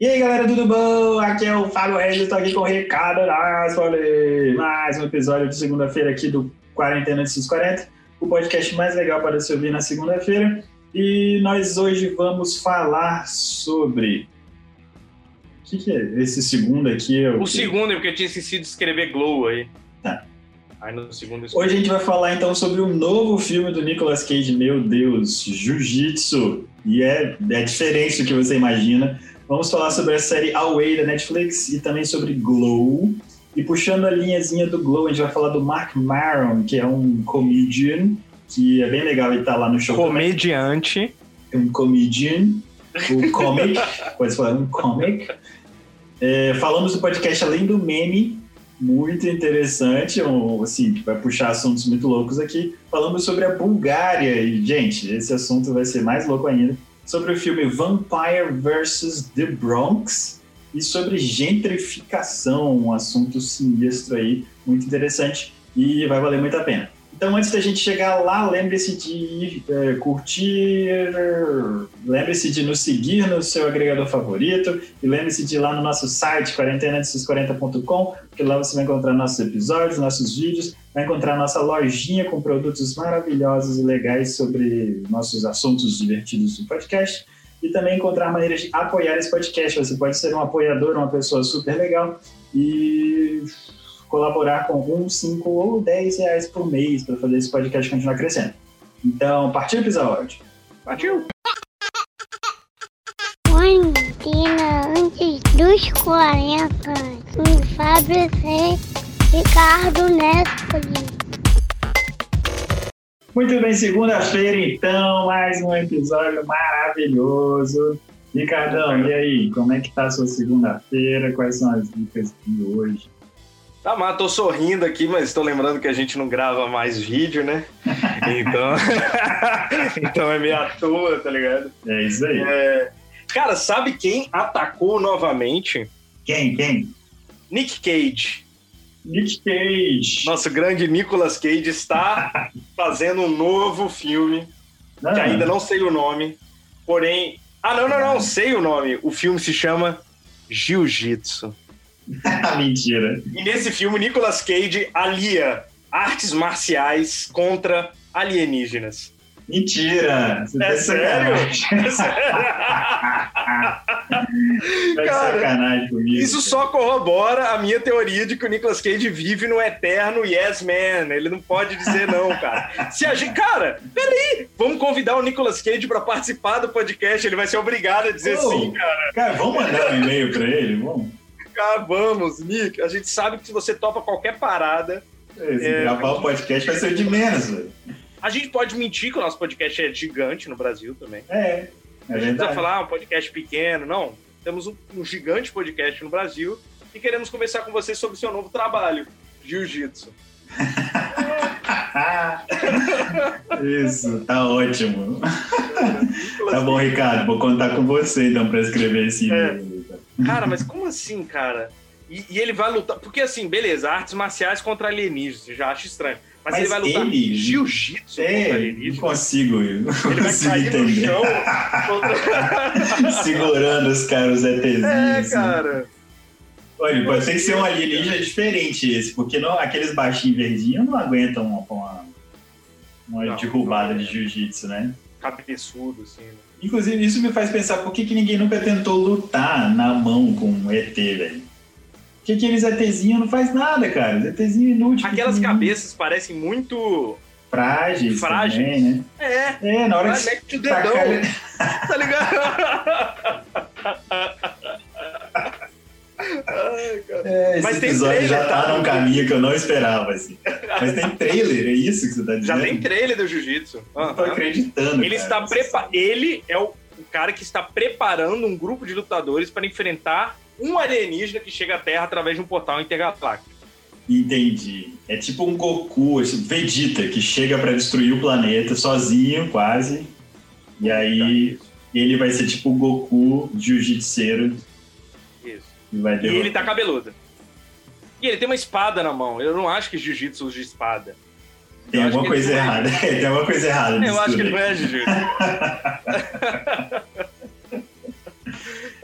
E aí, galera, tudo bom? Aqui é o Fábio Reis, estou aqui com o Ricardo Nasfoli. Mais um episódio de segunda-feira aqui do Quarentena de 40, o podcast mais legal para se ouvir na segunda-feira. E nós hoje vamos falar sobre... O que, que é esse segundo aqui? É o O segundo é porque eu tinha esquecido de escrever Glow aí. Tá. Aí no segundo eu Hoje a gente vai falar então sobre o novo filme do Nicolas Cage, meu Deus, Jiu-Jitsu. E é, é diferente do que você imagina. Vamos falar sobre a série Away da Netflix e também sobre Glow. E puxando a linhazinha do Glow, a gente vai falar do Mark Maron, que é um comedian, que é bem legal ele estar lá no show. Comediante. Um comedian, um comic, pode falar um comic. É, falamos do podcast Além do Meme, muito interessante, um, assim, que vai puxar assuntos muito loucos aqui. Falamos sobre a Bulgária, e, gente, esse assunto vai ser mais louco ainda. Sobre o filme Vampire vs. The Bronx e sobre gentrificação, um assunto sinistro aí, muito interessante e vai valer muito a pena. Então, antes da gente chegar lá, lembre-se de é, curtir, lembre-se de nos seguir no seu agregador favorito e lembre-se de ir lá no nosso site, quarentenadesos40.com, porque lá você vai encontrar nossos episódios, nossos vídeos, vai encontrar nossa lojinha com produtos maravilhosos e legais sobre nossos assuntos divertidos do podcast e também encontrar maneiras de apoiar esse podcast. Você pode ser um apoiador, uma pessoa super legal e colaborar com um, cinco ou dez reais por mês para fazer esse podcast continuar crescendo. Então, partiu episódio. Partiu. Quarentena antes dos 40. Com Fábio C. Ricardo Nespoli. Muito bem, segunda-feira então, mais um episódio maravilhoso. Ricardão, e aí, como é que tá a sua segunda-feira? Quais são as dicas de hoje? Tá, mas tô sorrindo aqui, mas estou lembrando que a gente não grava mais vídeo, né? Então. então é meio à toa, tá ligado? É isso aí. É... Cara, sabe quem atacou novamente? Quem? Quem? Nick Cage. Nick Cage. Nosso grande Nicolas Cage está fazendo um novo filme, Ah, que ainda não sei o nome, porém. Ah, não, não, não, sei o nome. O filme se chama Jiu-Jitsu. Mentira. E nesse filme, Nicolas Cage alia artes marciais contra alienígenas. Mentira. Você tá É de sério? É sério? Tá Cara. Isso só corrobora a minha teoria de que o Nicolas Cage vive no eterno yes man. Ele não pode dizer não, cara. Se a gente, cara, peraí, vamos convidar o Nicolas Cage para participar do podcast. Ele vai ser obrigado a dizer Oh. sim, cara. Cara, vamos mandar um e-mail pra ele? Vamos. Vamos, Nick. A gente sabe que se você topa qualquer parada, Esse É. gravar o podcast vai ser de menos, velho. a gente pode mentir que o nosso podcast é gigante no Brasil também. É. É A gente precisa falar ah, um podcast pequeno, não. Temos um, um gigante podcast no Brasil e queremos conversar com você sobre o seu novo trabalho, Jiu-Jitsu. Isso, tá ótimo. Tá bom, Ricardo, vou contar com você então pra escrever esse É. e-mail. Cara, mas como assim, cara? E, e ele vai lutar. Porque assim, beleza, artes marciais contra alienígenas, já acho estranho. Mas, Mas ele vai lutar ele- jiu-jitsu contra É, não alienígenas. consigo, eu não Ele vai consigo cair no entender. chão. contra- Segurando os caras ETzinhos. É, assim. cara. Olha, pode ter que ser um alienígena diferente esse, porque não, aqueles baixinhos verdinhos não aguentam uma, uma, uma Não, derrubada não. de jiu-jitsu, né? Cabeçudo, assim. né? Inclusive, isso me faz pensar por que, que ninguém nunca tentou lutar na mão com um ET, velho. Porque aqueles ETzinhos não faz nada, cara. Os ETzinhos inúteis. Aquelas cabeças parecem muito. Frágeis. frágeis. Também, né? É, É, na hora que mete o tacar dedão, ele- tá ligado? Ai, cara. É, esse Mas tem episódio já tá tá? num caminho que eu não esperava, assim. Mas tem trailer, é isso que você tá dizendo? Já tem trailer do Jiu-Jitsu. Não tô acreditando, Ele cara. está prepa Ele é o, cara que está preparando um grupo de lutadores para enfrentar um alienígena que chega à Terra através de um portal intergaláctico. Entendi. É tipo um Goku, esse Vegeta, que chega pra destruir o planeta sozinho, quase. E aí ele vai ser tipo o Goku jiu-jitseiro Isso. e E ele tá cabeludo. E ele tem uma espada na mão. Eu não acho que Jiu-Jitsu usa espada. Tem Eu acho alguma que ele coisa não é. errada. tem alguma coisa errada Eu acho que tudo ele não é Jiu-Jitsu.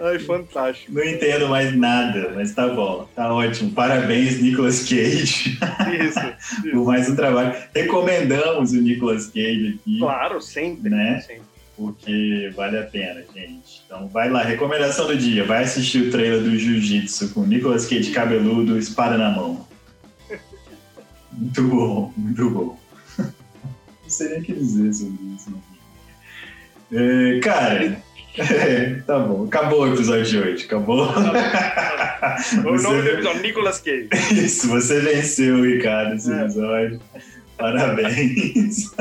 Ai, fantástico. Não entendo mais nada, mas tá bom, tá ótimo. Parabéns, Nicolas Cage. Isso. por mais um trabalho. Recomendamos o Nicolas Cage aqui. Claro, sempre. Né? sempre. Porque vale a pena, gente. Então vai lá, recomendação do dia. Vai assistir o trailer do Jiu-Jitsu com Nicolas Cage cabeludo, espada na mão. Muito bom, muito bom. Não sei nem o que dizer sobre isso. É, cara, é, tá bom. Acabou o episódio de hoje. Acabou. O nome do episódio, Nicolas Cage. Isso, você venceu, Ricardo, esse É. episódio. Parabéns.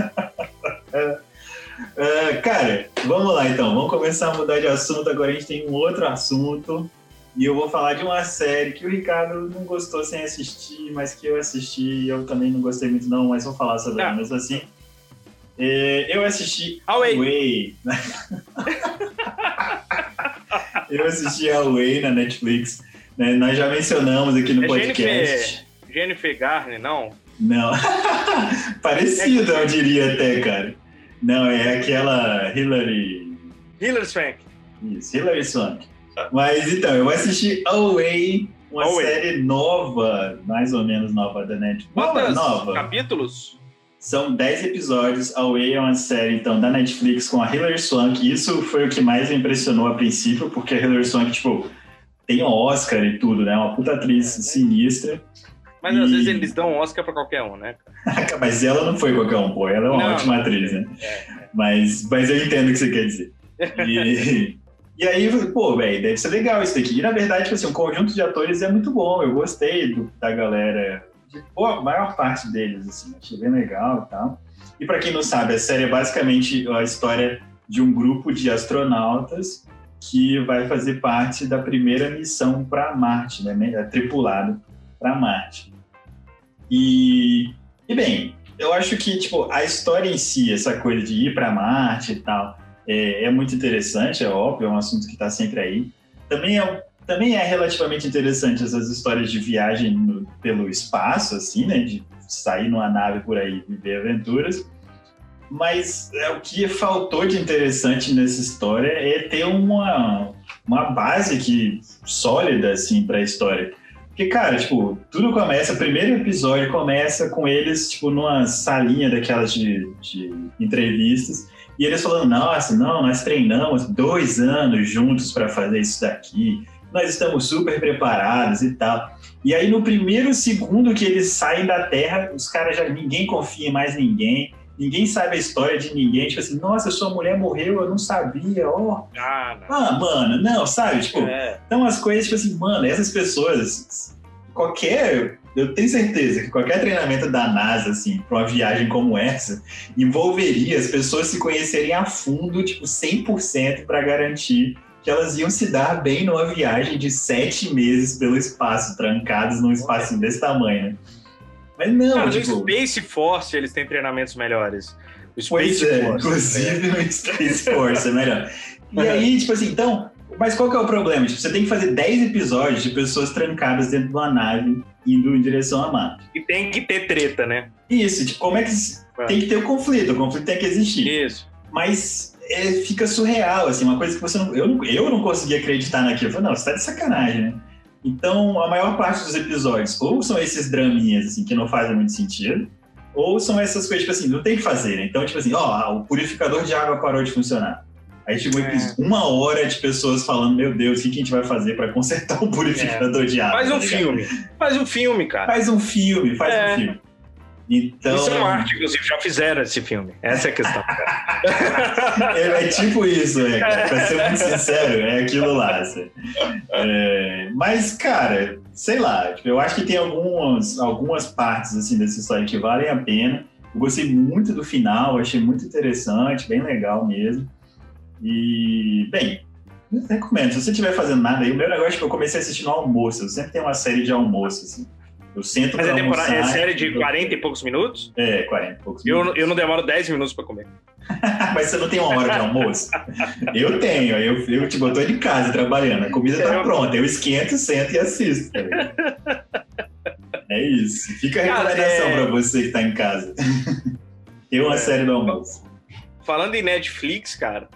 É, cara, vamos lá então. Vamos começar a mudar de assunto. Agora a gente tem um outro assunto. E eu vou falar de uma série que o Ricardo não gostou sem assistir, mas que eu assisti e eu também não gostei muito, não, mas vou falar sobre ela Ah. mesmo assim. É, eu assisti Away. Away. eu assisti Away na Netflix. né? Nós já mencionamos aqui no É podcast. Jennifer, Jennifer Garner, não? Não. Parecido, eu diria até, cara. Não, é aquela Hillary. Hilary Swank. Isso, Hillary Swank. Mas então, eu assisti Away, uma Away. série nova, mais ou menos nova da Netflix. Quantos nova. capítulos? São 10 episódios. Away é uma série, então, da Netflix com a Hilary Swank. Isso foi o que mais me impressionou a princípio, porque a Hilary Swank, tipo, tem Oscar e tudo, né? Uma puta atriz É, né? sinistra. Mas às E- vezes eles dão Oscar pra qualquer um, né? Mas ela não foi qualquer um, pô. Ela é uma Não, ótima atriz, né? É. Mas, mas eu entendo o que você quer dizer. E, e aí, pô, velho, deve ser legal isso daqui. E na verdade, tipo assim, o conjunto de atores é muito bom. Eu gostei do- da galera, de, pô, a maior parte deles, assim, achei bem legal e tal. E pra quem não sabe, a série é basicamente a história de um grupo de astronautas que vai fazer parte da primeira missão para Marte, né, né, tripulado para Marte. E, e bem, eu acho que tipo a história em si, essa coisa de ir para Marte e tal, é, é muito interessante, é óbvio, é um assunto que está sempre aí. Também é, também é relativamente interessante essas histórias de viagem no- pelo espaço, assim, né, de sair numa nave por aí e viver aventuras. Mas é, o que faltou de interessante nessa história é ter uma, uma base que, sólida assim para a história. Porque, cara, tipo, tudo começa, o primeiro episódio começa com eles, tipo, numa salinha daquelas de, de entrevistas, e eles falando, nossa, não, nós treinamos dois anos juntos para fazer isso daqui, nós estamos super preparados e tal. E aí, no primeiro segundo que eles saem da Terra, os caras já, ninguém confia em mais ninguém, ninguém sabe a história de ninguém, tipo assim, nossa, sua mulher morreu, eu não sabia, ó. Ah, não. Ah, mano, não, sabe, tipo... É. Então as coisas, tipo assim, mano, essas pessoas, qualquer. Eu tenho certeza que qualquer treinamento da NASA, assim, pra uma viagem como essa, envolveria as pessoas se conhecerem a fundo, tipo, 100% para garantir que elas iam se dar bem numa viagem de sete meses pelo espaço, trancados num espaço desse tamanho, né? Mas não, no tipo. Space Force eles têm treinamentos melhores. O Space Pois é, Force. inclusive no Space Force é melhor. E aí, tipo assim, então, mas qual que é o problema? Tipo, você tem que fazer 10 episódios de pessoas trancadas dentro de uma nave indo em direção a Marte. E tem que ter treta, né? Isso, tipo, como é que É. tem que ter o conflito, o conflito tem que existir. Isso. Mas é, fica surreal, assim, uma coisa que você não eu, não. eu não conseguia acreditar naquilo. Eu falei, não, você tá de sacanagem, né? Então, a maior parte dos episódios, ou são esses draminhas, assim, que não fazem muito sentido, ou são essas coisas, tipo assim, não tem o que fazer, né? Então, tipo assim, ó, o purificador de água parou de funcionar. Aí chegou É. uma hora de pessoas falando, meu Deus, o que que a gente vai fazer pra consertar o purificador de água? Faz um tá filme. Faz um filme, cara. Faz um filme, faz É. um filme. Então, Isso é uma arte, inclusive, já fizeram esse filme. Essa é a questão. É, é tipo isso, é, cara. Pra ser muito sincero, é aquilo lá. assim. É, mas, cara, sei lá, tipo, eu acho que tem algumas, algumas partes assim, dessa história que valem a pena. Eu gostei muito do final, achei muito interessante, bem legal mesmo. E, bem, recomendo. Se você estiver fazendo nada aí, o meu negócio é que eu comecei a assistir no almoço. Eu sempre tenho uma série de almoço, assim. Eu sento Mas é, temporada, é série de eu- 40 e poucos minutos? É, 40 e poucos Eu, minutos. eu não demoro 10 minutos pra comer. Mas você não tem uma hora de almoço? Eu tenho, eu, eu, tipo, eu tô de casa trabalhando, a comida tá Eu- pronta, eu esquento, sento e assisto. tá? É isso. Fica a recomendação é- pra você que tá em casa. Tem uma É. série do almoço. Falando em Netflix, cara,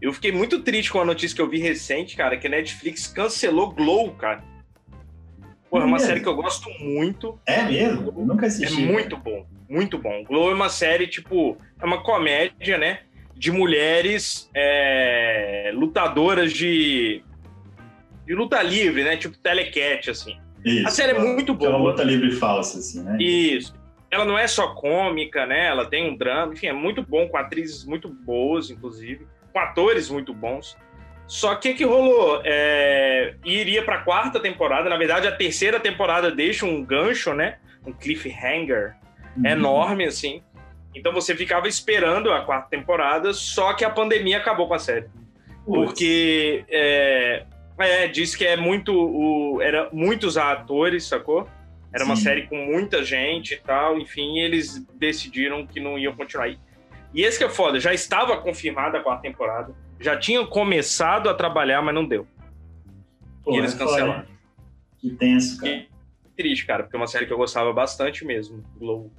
Eu fiquei muito triste com a notícia que eu vi recente, cara, que a Netflix cancelou Glow, cara. Pô, é uma série que eu gosto muito. É mesmo? Eu nunca É assisti. muito bom, muito bom. Glow é uma série, tipo, é uma comédia, né? De mulheres é, lutadoras de, de luta livre, né? Tipo telecat, assim. Isso. A série é muito boa. luta livre falsa, assim, né? Isso. Ela não é só cômica, né? Ela tem um drama, enfim, é muito bom, com atrizes muito boas, inclusive, com atores muito bons. Só que o que rolou? É, iria pra quarta temporada, na verdade, a terceira temporada deixa um gancho, né? Um cliffhanger Uhum. enorme, assim. Então você ficava esperando a quarta temporada, só que a pandemia acabou com a série. Porque é, é, diz que é muito. O, era muitos atores, sacou? Era uma Sim. série com muita gente e tal, enfim, eles decidiram que não iam continuar aí. E esse que é foda, já estava confirmada a quarta temporada, já tinham começado a trabalhar, mas não deu. Pô, e eles é foda. cancelaram. Que tenso, cara. Triste, cara, porque é uma série que eu gostava bastante mesmo, Glow.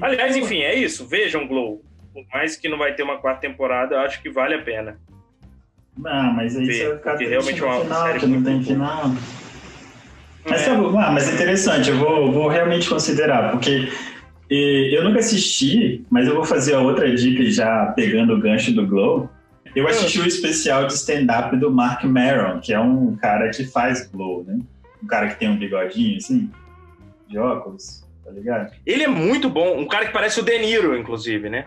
Aliás, enfim, é isso, vejam Glow. Por mais que não vai ter uma quarta temporada, eu acho que vale a pena. Ah, mas aí Ver, você vai ficar porque realmente é uma final, série que não tem final. Mas É. tá ah, mas é interessante, eu vou, vou realmente considerar, porque eh, eu nunca assisti, mas eu vou fazer a outra dica já pegando o gancho do Glow. Eu Ah. assisti o especial de stand-up do Mark Maron, que é um cara que faz Glow, né? Um cara que tem um bigodinho, assim, de óculos, tá ligado? Ele é muito bom, um cara que parece o De Niro, inclusive, né?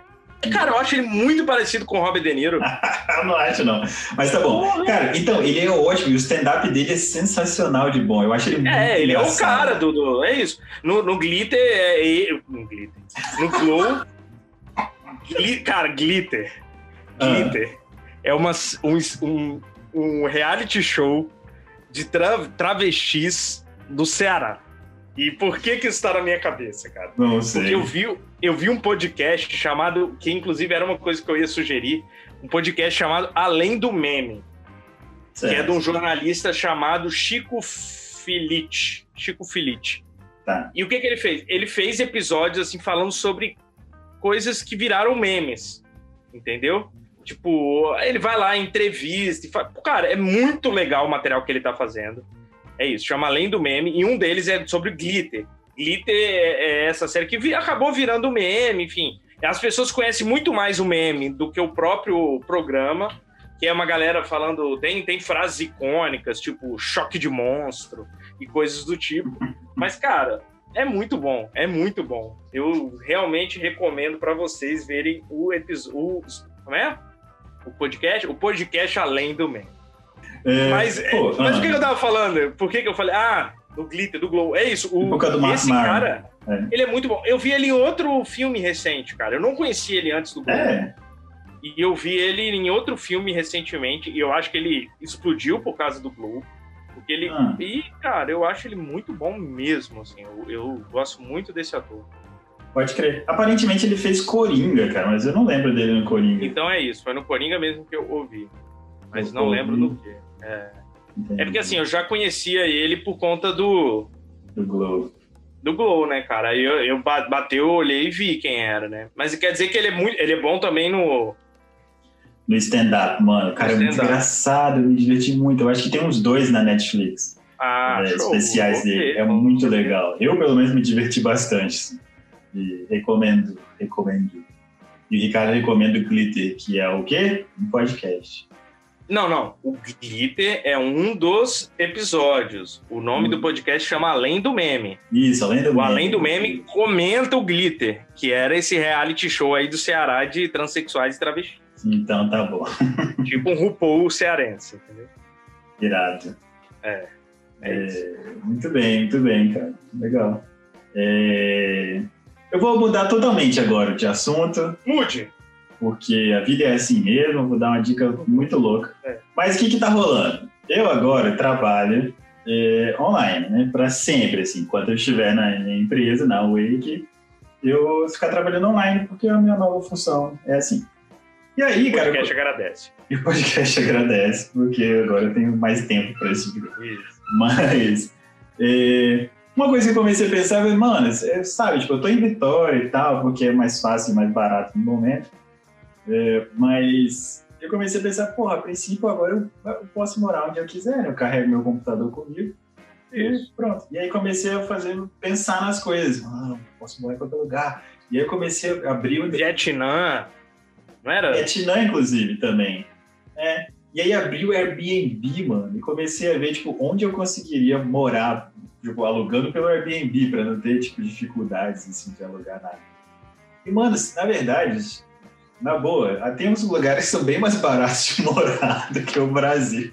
Cara, eu acho ele muito parecido com o Robert De Niro. eu não acho, não. Mas tá bom. Cara, então, ele é ótimo, e o stand-up dele é sensacional de bom. Eu acho ele muito É, ele é o engraçado. cara do, do- É isso. No, no Glitter, é ele. No Glitter. No Glow. Gli- cara, Glitter. Ah. É uma, um, um, reality show de tra- travestis do Ceará. E por que que isso tá na minha cabeça, cara? Não sei. Porque eu vi, eu vi um podcast chamado, que inclusive era uma coisa que eu ia sugerir, um podcast chamado Além do Meme, que é Certo. de um jornalista chamado Chico Filite. Chico Filite. Tá. E o que, que ele fez? Ele fez episódios assim falando sobre coisas que viraram memes, entendeu? Tipo, ele vai lá, entrevista, e fala... cara, é muito legal o material que ele tá fazendo. É isso, chama Além do Meme, e um deles é sobre Glitter. Glitter é é essa série que vi- acabou virando meme, enfim. As pessoas conhecem muito mais o meme do que o próprio programa, que é uma galera falando, tem, tem frases icônicas, tipo choque de monstro e coisas do tipo. Mas, cara, é muito bom, é muito bom. Eu realmente recomendo para vocês verem o episódio. Como é? O podcast? O podcast Além do Meme. É, Mas, é, pô, mas ah, o que que eu tava falando? Por que, que eu falei? Ah, do Glitter, do Glow. É isso. O, Mark esse Maron. cara, É. ele é muito bom. Eu vi ele em outro filme recente, cara. Eu não conhecia ele antes do Glow. É, E eu vi ele em outro filme recentemente. E eu acho que ele explodiu por causa do Glow. Porque ele. Ah. E, cara, eu acho ele muito bom mesmo. Assim, eu, eu gosto muito desse ator. Pode crer. Aparentemente ele fez Coringa, cara, mas eu não lembro dele no Coringa. Então é isso. Foi no Coringa mesmo que eu ouvi. Mas No não lembro Coringa. do que. É. É porque assim, eu já conhecia ele por conta do. Do Globo. do Glow, né, cara? Aí eu, eu ba- bateu, olhei e vi quem era, né? Mas quer dizer que ele é muito, ele é bom também no No stand-up, mano. Cara é muito engraçado, eu me diverti muito. Eu acho que tem uns dois na Netflix. ah, é, especiais dele. É muito legal. Eu, pelo menos, me diverti bastante. E recomendo, recomendo. E o Ricardo recomenda o Glitter, que é o quê? Um podcast. Não, não. O Glitter é um dos episódios. O nome Hum. do podcast chama Além do Meme. Isso, além do O meme. Além do Meme comenta o Glitter, que era esse reality show aí do Ceará de transexuais e travestis. Então tá bom. tipo um RuPaul cearense, entendeu? Irado. É isso. É, muito bem, muito bem, cara. Legal. É, Eu vou mudar totalmente agora de assunto, Mude! porque a vida é assim mesmo, vou dar uma dica muito louca. É. Mas o que que tá rolando? Eu agora trabalho é, online, né? Para sempre, assim, enquanto eu estiver na, empresa, na Wake, eu vou ficar trabalhando online, porque a minha nova função é assim. E aí, O cara, podcast agradece. e o podcast agradece, porque agora eu tenho mais tempo para esse tipo de Isso. mas é, uma coisa que eu comecei a pensar, é, mano, é, sabe, tipo, eu tô em Vitória e tal, porque é mais fácil e mais barato no momento. É, mas eu comecei a pensar, porra, a princípio agora eu, eu posso morar onde eu quiser? Eu carrego meu computador comigo. E pronto. E aí comecei a fazer, pensar nas coisas. Ah, posso morar em qualquer lugar. E aí eu comecei a abrir o Vietnã. Não era? Vietnã, inclusive, também. É. E aí abri o Airbnb, mano, e comecei a ver, tipo, onde eu conseguiria morar, tipo, alugando pelo Airbnb, pra não ter, tipo, dificuldades, assim, de alugar nada. E, mano, na verdade, na boa, tem uns lugares que são bem mais baratos de morar do que o Brasil.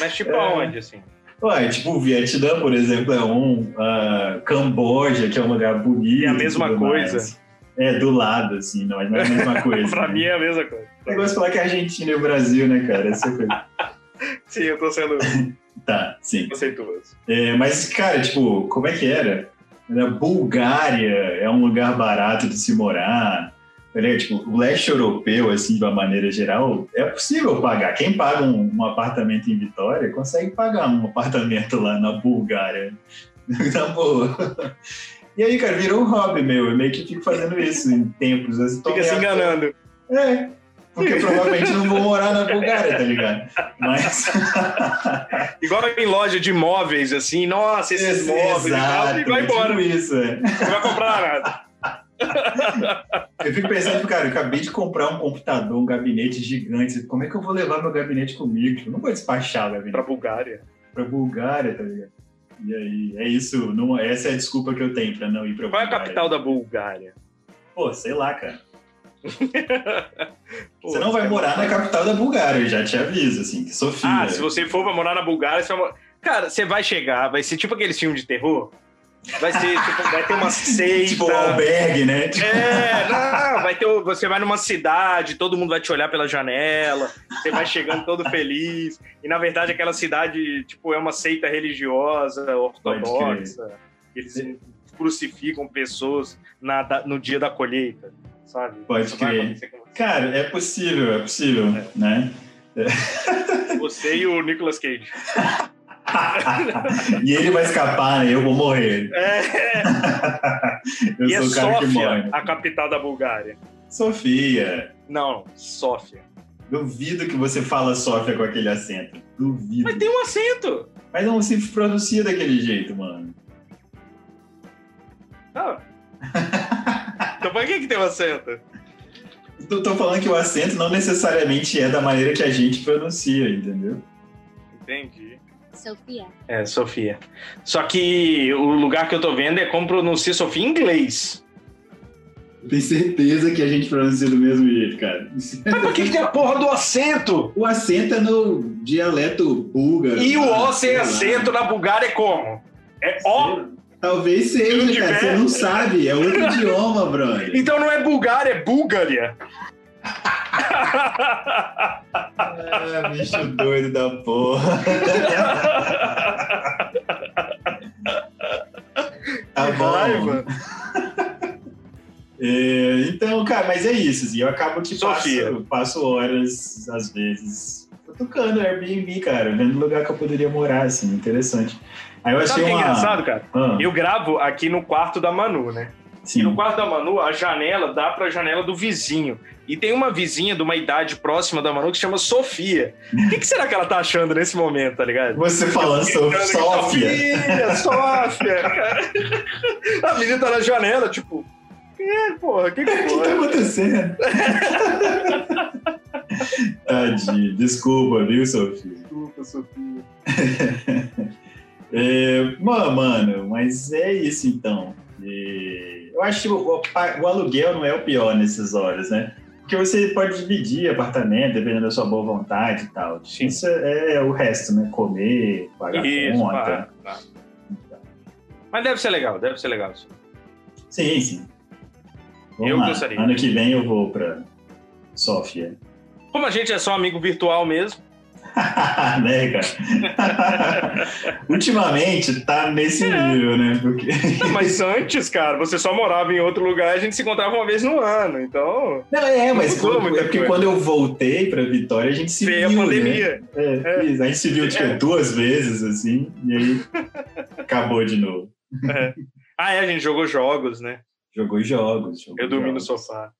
Mas tipo É. aonde, assim? Ué, tipo, o Vietnã, por exemplo, é um. ah, Camboja, que é um lugar bonito. É a mesma coisa. mais. É, do lado, assim, não, é a mesma coisa. pra né? mim é a mesma coisa. O negócio de falar que é Argentina e o Brasil, né, cara? Essa coisa. Sim, eu tô sendo Tá, sim. conceituoso. É, mas, cara, tipo, como é que era? Era Bulgária é um lugar barato de se morar. Peraí, tipo, o leste europeu, assim, de uma maneira geral, é possível pagar. Quem paga um, um apartamento em Vitória consegue pagar um apartamento lá na Bulgária. na boa. E aí, cara, virou um hobby meu. Eu meio que fico fazendo isso em tempos. Assim, Fica se enganando. É, porque provavelmente não vou morar na Bulgária, tá ligado? Mas. Igual em loja de imóveis, assim, nossa, esses móveis e tal, e vai embora. tipo isso, é. Não vai comprar nada. Eu fico pensando, cara, eu acabei de comprar um computador, um gabinete gigante. Como é que eu vou levar meu gabinete comigo? Eu não vou despachar o gabinete Pra Bulgária. pra Bulgária, tá ligado? E aí, é isso. Não, essa é a desculpa que eu tenho pra não ir pra Qual é a Bulgária. capital da Bulgária? Pô, sei lá, cara. Você não vai é morar na capital da Bulgária, eu já te aviso, assim, que Sofia. Ah, se você for pra morar na Bulgária, você vai morar... Cara, você vai chegar, vai ser tipo aqueles filmes de terror. Vai ser, tipo, vai ter uma seita. Tipo o albergue, né? Tipo, É, não, vai ter, você vai numa cidade, todo mundo vai te olhar pela janela, você vai chegando todo feliz, e na verdade aquela cidade, tipo, é uma seita religiosa, ortodoxa, eles crucificam pessoas na, no dia da colheita, sabe? Pode Isso crer. Cara, é possível, é possível, É. né? Você e o Nicolas Cage. e ele vai escapar, né? Eu vou morrer. É, eu e é sou o cara que morre. A capital da Bulgária. Sofia. Não, Sófia. Duvido que você fala Sofia com aquele acento. Duvido. Mas tem um acento. Mas não se pronuncia daquele jeito, mano. Ah. Então por que, que tem um acento? Tô, tô falando que o acento não necessariamente é da maneira que a gente pronuncia, entendeu? Entendi. Sofia. É, Sofia. Só que o lugar que eu tô vendo é como pronuncia Sofia em inglês. Tenho certeza que a gente pronuncia do mesmo jeito, cara. Mas por que, que tem a porra do acento? O acento é no dialeto búlgaro. E o O sem Sei lá. acento na Bulgária é como? É O? Talvez Se seja, cara. Você não sabe. É outro idioma, brother. Então não é Bulgária, é Búlgaria. Ah, bicho doido da porra. Tá bom. Raiva. É, então, cara, mas é isso. Assim, eu acabo que Sofia. passo, passo horas, às vezes, tocando Airbnb, cara, vendo lugar que eu poderia morar, assim, interessante. Aí eu achei Sabe o que é uma... engraçado, cara? Ah, Eu gravo aqui no quarto da Manu, né? E sim. no quarto da Manu, a janela dá pra janela do vizinho. E tem uma vizinha de uma idade próxima da Manu que chama Sofia. O que, que será que ela tá achando nesse momento, tá ligado? Você falando sobre Sofia. Sofia, Sofia. A menina tá na janela, tipo... É, porra, que que O que tá acontecendo? Tadinho. Desculpa, viu, Sofia? Desculpa, Sofia. É, mano, mas é isso então. E eu acho que o, o- aluguel não é o pior nessas horas, né? Porque você pode dividir apartamento, dependendo da sua boa vontade e tal. Sim. Isso é, é o resto, né? Comer, pagar Isso, conta. pá, pá. Mas deve ser legal, deve ser legal. sim. Sim, sim. Vamos Eu lá. gostaria. Ano que vem eu vou pra Sofia. Como a gente é só amigo virtual mesmo, né, cara? Ultimamente tá nesse nível, né? Porque. Não, mas antes, cara, você só morava em outro lugar, a gente se encontrava uma vez no ano, então Não, é, mas quando- é porque quando eu voltei pra Vitória, a gente se veio viu. a né? pandemia. É, É. isso. A gente se viu tipo, É. duas vezes, assim, e aí acabou de novo. Ah, é, a gente jogou jogos, né? Jogou jogos. jogou Eu dormi no jogos. sofá.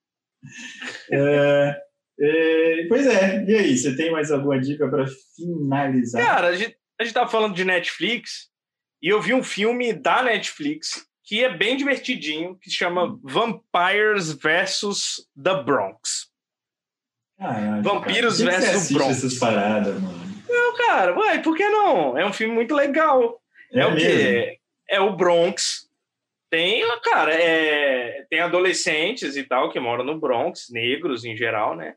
É, É, pois é, e aí, você tem mais alguma dica para finalizar? Cara, a gente, a gente tava falando de Netflix e eu vi um filme da Netflix que é bem divertidinho, que se chama Vampires versus The Bronx. Caralho, Vampiros cara. Que que versus assiste Bronx. essas paradas, mano. Não, cara, uai, por que não? É um filme muito legal. É, o mesmo? quê? É o Bronx. Tem, cara, é, tem adolescentes e tal que moram no Bronx, negros em geral, né?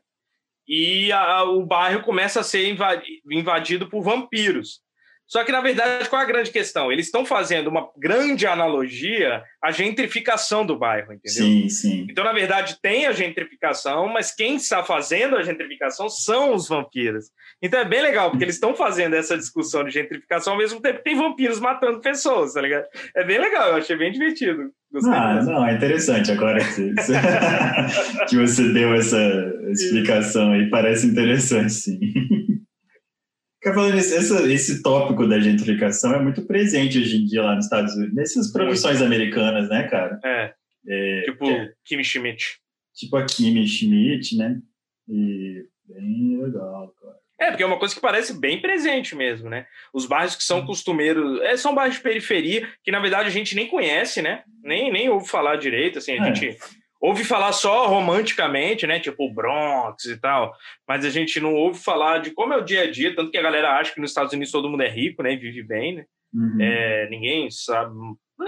E a- o bairro começa a ser inva- invadido por vampiros. Só que, na verdade, qual é a grande questão? Eles estão fazendo uma grande analogia à gentrificação do bairro, entendeu? Sim, sim. Então, na verdade, tem a gentrificação, mas quem está fazendo a gentrificação são os vampiros. Então é bem legal, porque eles estão fazendo essa discussão de gentrificação ao mesmo tempo que tem vampiros matando pessoas, tá ligado? É bem legal, eu achei bem divertido. Gostei Ah, mesmo. não, é interessante agora que você, que você deu essa explicação aí, parece interessante, sim. Falando isso, essa- esse tópico da gentrificação é muito presente hoje em dia lá nos Estados Unidos, nessas produções americanas, né, cara? É, É, tipo é, Kimi Schmidt. tipo a Kimi Schmidt, né? E bem legal, cara. É, porque é uma coisa que parece bem presente mesmo, né? Os bairros que são costumeiros, é, são bairros de periferia, que na verdade a gente nem conhece, né? Nem, nem ouve falar direito, assim, a É. gente ouve falar só romanticamente, né? Tipo o Bronx e tal, mas a gente não ouve falar de como é o dia a dia, tanto que a galera acha que nos Estados Unidos todo mundo é rico, né? E vive bem, né? Uhum. É, ninguém sabe.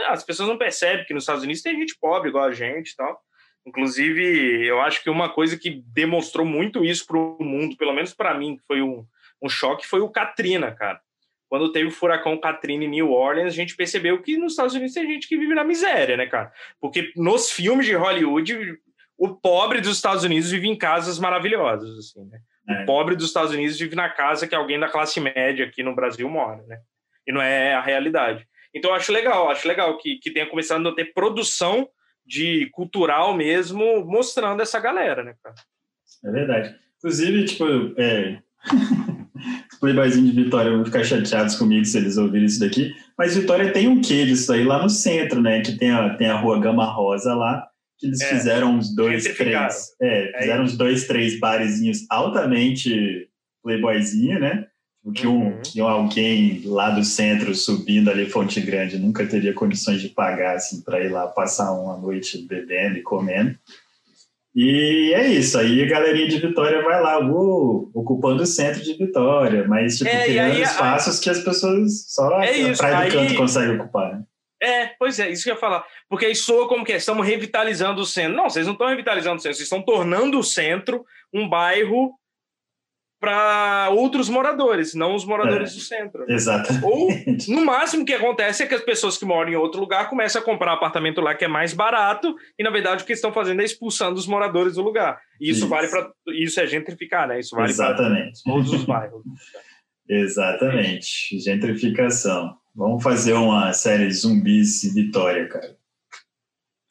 As pessoas não percebem que nos Estados Unidos tem gente pobre igual a gente e tal. Inclusive, eu acho que uma coisa que demonstrou muito isso para o mundo, pelo menos para mim, que foi um, um choque, foi o Katrina, cara. Quando teve o furacão Katrina em New Orleans, a gente percebeu que nos Estados Unidos tem gente que vive na miséria, né, cara? Porque nos filmes de Hollywood, o pobre dos Estados Unidos vive em casas maravilhosas, assim, né? É. O pobre dos Estados Unidos vive na casa que alguém da classe média aqui no Brasil mora, né? E não é a realidade. Então, eu acho legal, acho legal que, que tenha começado a ter produção de cultural mesmo, mostrando essa galera, né, cara? É verdade. Inclusive, tipo, é... os playboyzinhos de Vitória vão ficar chateados comigo se eles ouvirem isso daqui, mas Vitória tem um quê disso aí lá no centro, né? Que tem a, tem a rua Gama Rosa lá, que eles É, fizeram uns dois, três. É, É fizeram uns dois, três barezinhos altamente playboyzinho, né? O que, um, Uhum. que alguém lá do centro subindo ali Fonte Grande nunca teria condições de pagar assim, para ir lá passar uma noite bebendo e comendo. E é isso, aí a galerinha de Vitória vai lá, uh, ocupando o centro de Vitória, mas tipo, É, criando aí, espaços que as pessoas só É a isso, Praia aí- do Canto conseguem ocupar. Né? É, pois é, isso que eu ia falar. Porque aí soa como que é, estamos revitalizando o centro. Não, vocês não estão revitalizando o centro, vocês estão tornando o centro um bairro para outros moradores, não os moradores É. do centro. Exatamente. Ou, no máximo, o que acontece é que as pessoas que moram em outro lugar começam a comprar apartamento lá que é mais barato, e na verdade o que estão fazendo é expulsando os moradores do lugar. E isso, Isso. vale para. Isso é gentrificar, né? Isso vale para todos os bairros. Exatamente. Gentrificação. Vamos fazer uma série zumbis e Vitória, cara.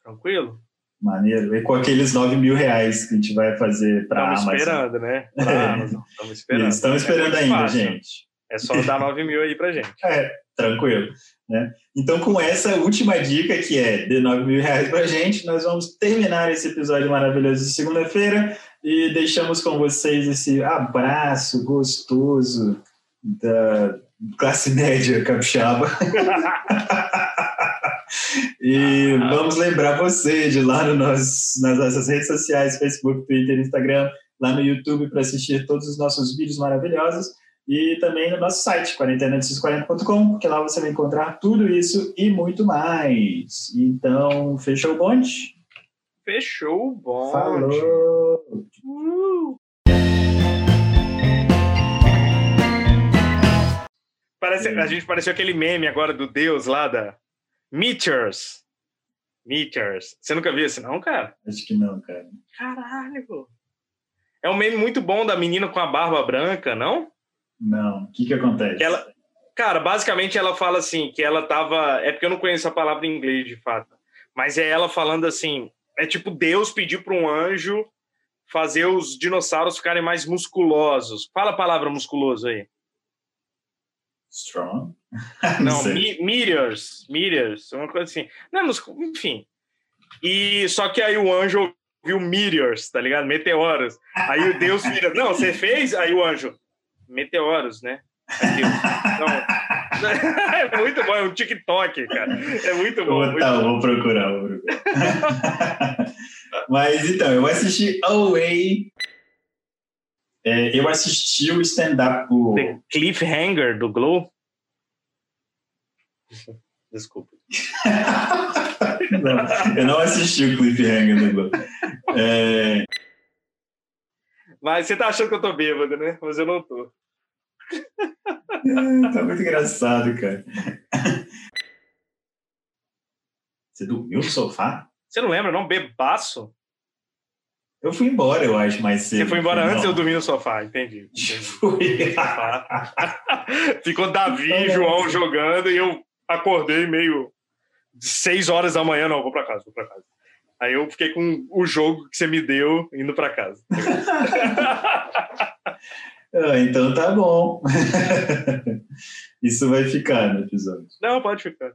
Tranquilo? Maneiro. E com aqueles 9 mil reais que a gente vai fazer para a Estamos Amazon. esperando, né? Pra Amazon, Estamos esperando. Estamos esperando É ainda, fácil. gente. É só dar 9 mil aí pra gente. É, tranquilo. Né? Então, com essa última dica, que é de 9 mil reais pra gente, nós vamos terminar esse episódio maravilhoso de segunda-feira e deixamos com vocês esse abraço gostoso da classe média capixaba. e vamos lembrar você de lá no nosso, nas nossas redes sociais, Facebook, Twitter, Instagram, lá no YouTube para assistir todos os nossos vídeos maravilhosos e também no nosso site, quarentena840.com, porque lá você vai encontrar tudo isso e muito mais. Então, fechou o bonde? Fechou o bom. Falou! Uh. Parece, a gente pareceu aquele meme agora do Deus lá da Meteors. Meteors. Você nunca viu esse, não, cara? Acho que não, cara. Caralho. É um meme muito bom da menina com a barba branca, não? Não. O que que acontece? Ela, cara, basicamente ela fala assim, que ela tava. É porque eu não conheço a palavra em inglês de fato. Mas é ela falando assim: é tipo Deus pediu para um anjo fazer os dinossauros ficarem mais musculosos. Fala a palavra musculoso aí. Strong? Não, sei. me- meteors. Meteors, uma coisa assim. Não, mus- enfim. E só que aí o anjo viu meteors, tá ligado? Meteoros. Aí o Deus vira, não, você fez? Aí o anjo, meteoros, né? Não. É muito bom, é um TikTok, cara. É muito bom. Vou, muito tá, bom. vou procurar, vou procurar. Mas então, eu assisti Away. É, eu assisti o stand-up do. The Cliffhanger do Glow. Desculpa. não, eu não assisti o Cliffhanger do Globo. É, Mas você tá achando que eu tô bêbado, né? Mas eu não tô. tá muito engraçado, cara. Você dormiu no sofá? Você não lembra, não? Bebaço? Eu fui embora, eu acho, mais cedo. Você foi embora antes eu dormi no sofá, entendi. entendi. Fui. Ficou Davi e João jogando e eu acordei meio seis horas da manhã, não, vou pra casa, vou pra casa. Aí eu fiquei com o jogo que você me deu indo pra casa. Ah, então tá bom. Isso vai ficar no episódio. Não, pode ficar.